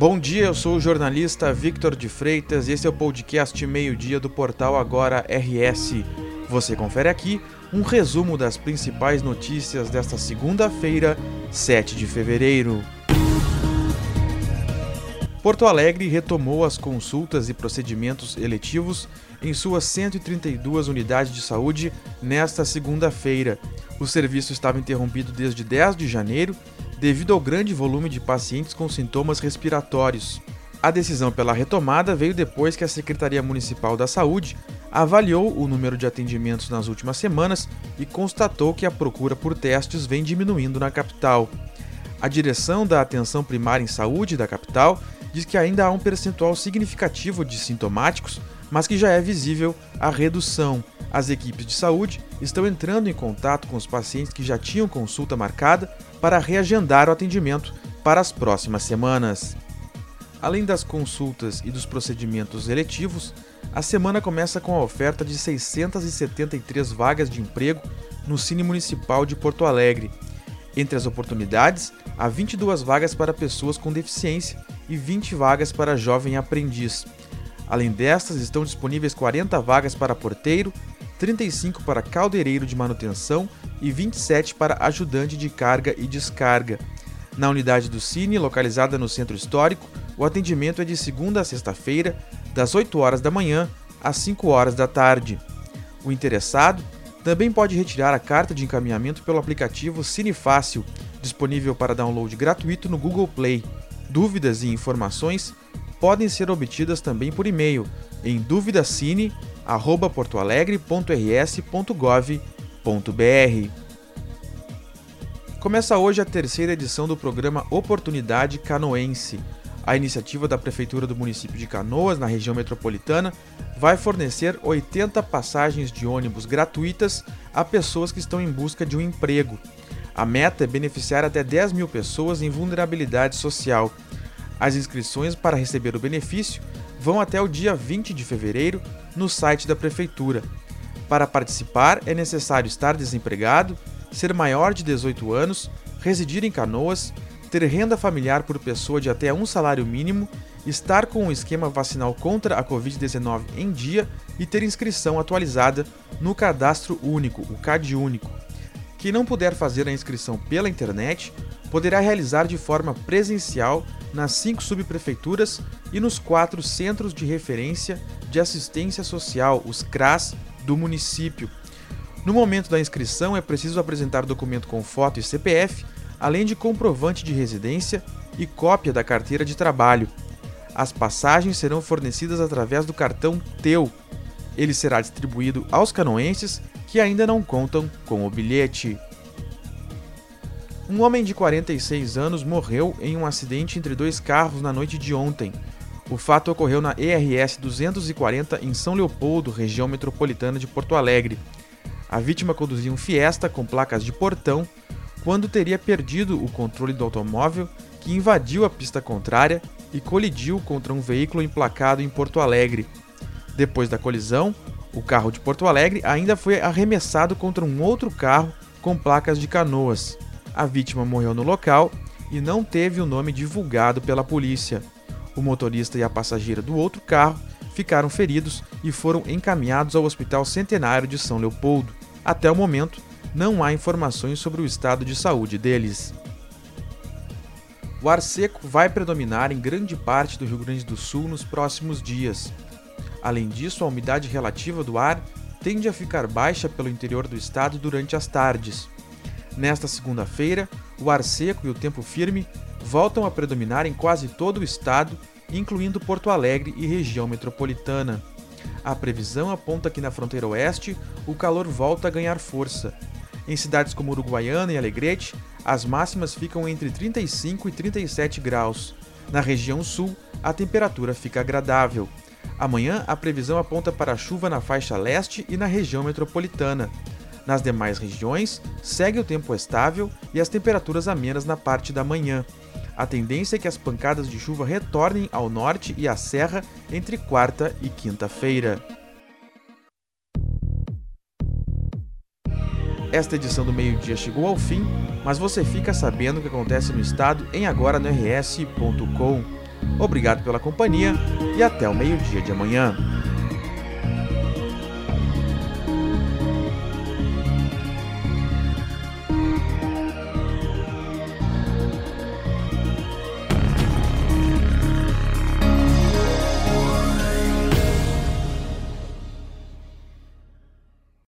Bom dia, eu sou o jornalista Victor de Freitas e esse é o podcast Meio-Dia do portal Agora RS. Você confere aqui um resumo das principais notícias desta segunda-feira, 7 de fevereiro. Porto Alegre retomou as consultas e procedimentos eletivos em suas 132 unidades de saúde nesta segunda-feira. O serviço estava interrompido desde 10 de janeiro devido ao grande volume de pacientes com sintomas respiratórios. A decisão pela retomada veio depois que a Secretaria Municipal da Saúde avaliou o número de atendimentos nas últimas semanas e constatou que a procura por testes vem diminuindo na capital. A direção da Atenção Primária em Saúde da capital diz que ainda há um percentual significativo de sintomáticos, mas que já é visível a redução. As equipes de saúde estão entrando em contato com os pacientes que já tinham consulta marcada para reagendar o atendimento para as próximas semanas. Além das consultas e dos procedimentos eletivos, a semana começa com a oferta de 673 vagas de emprego no Cine Municipal de Porto Alegre. Entre as oportunidades, há 22 vagas para pessoas com deficiência e 20 vagas para jovem aprendiz. Além destas, estão disponíveis 40 vagas para porteiro, 35 para caldeireiro de manutenção e 27 para ajudante de carga e descarga. Na unidade do Cine, localizada no centro histórico, o atendimento é de segunda a sexta-feira, das 8 horas da manhã às 5 horas da tarde. O interessado também pode retirar a carta de encaminhamento pelo aplicativo Cine Fácil, disponível para download gratuito no Google Play. Dúvidas e informações podem ser obtidas também por e-mail em duvidacine@portoalegre.rs.gov.br. Começa hoje a terceira edição do programa Oportunidade Canoense. A iniciativa da Prefeitura do município de Canoas, na região metropolitana, vai fornecer 80 passagens de ônibus gratuitas a pessoas que estão em busca de um emprego. A meta é beneficiar até 10 mil pessoas em vulnerabilidade social. As inscrições para receber o benefício vão até o dia 20 de fevereiro no site da Prefeitura. Para participar, é necessário estar desempregado, ser maior de 18 anos, residir em Canoas, ter renda familiar por pessoa de até um salário mínimo, estar com o esquema vacinal contra a Covid-19 em dia e ter inscrição atualizada no Cadastro Único, o CAD Único. Quem não puder fazer a inscrição pela internet poderá realizar de forma presencial nas cinco subprefeituras e nos quatro Centros de Referência de Assistência Social, os CRAS, do município. No momento da inscrição, é preciso apresentar documento com foto e CPF, além de comprovante de residência e cópia da carteira de trabalho. As passagens serão fornecidas através do cartão TEU. Ele será distribuído aos canoenses que ainda não contam com o bilhete. Um homem de 46 anos morreu em um acidente entre dois carros na noite de ontem. O fato ocorreu na ERS 240 em São Leopoldo, região metropolitana de Porto Alegre. A vítima conduzia um Fiesta com placas de portão quando teria perdido o controle do automóvel que invadiu a pista contrária e colidiu contra um veículo emplacado em Porto Alegre. Depois da colisão, o carro de Porto Alegre ainda foi arremessado contra um outro carro com placas de canoas. A vítima morreu no local e não teve o nome divulgado pela polícia. O motorista e a passageira do outro carro ficaram feridos e foram encaminhados ao Hospital Centenário de São Leopoldo. Até o momento, não há informações sobre o estado de saúde deles. O ar seco vai predominar em grande parte do Rio Grande do Sul nos próximos dias. Além disso, a umidade relativa do ar tende a ficar baixa pelo interior do estado durante as tardes. Nesta segunda-feira, o ar seco e o tempo firme voltam a predominar em quase todo o estado, incluindo Porto Alegre e região metropolitana. A previsão aponta que na fronteira oeste o calor volta a ganhar força. Em cidades como Uruguaiana e Alegrete, as máximas ficam entre 35 e 37 graus. Na região sul, a temperatura fica agradável. Amanhã, a previsão aponta para chuva na faixa leste e na região metropolitana. Nas demais regiões, segue o tempo estável e as temperaturas amenas na parte da manhã. A tendência é que as pancadas de chuva retornem ao norte e à serra entre quarta e quinta-feira. Esta edição do meio-dia chegou ao fim, mas você fica sabendo o que acontece no estado em agora no rs.com. Obrigado pela companhia e até o meio-dia de amanhã.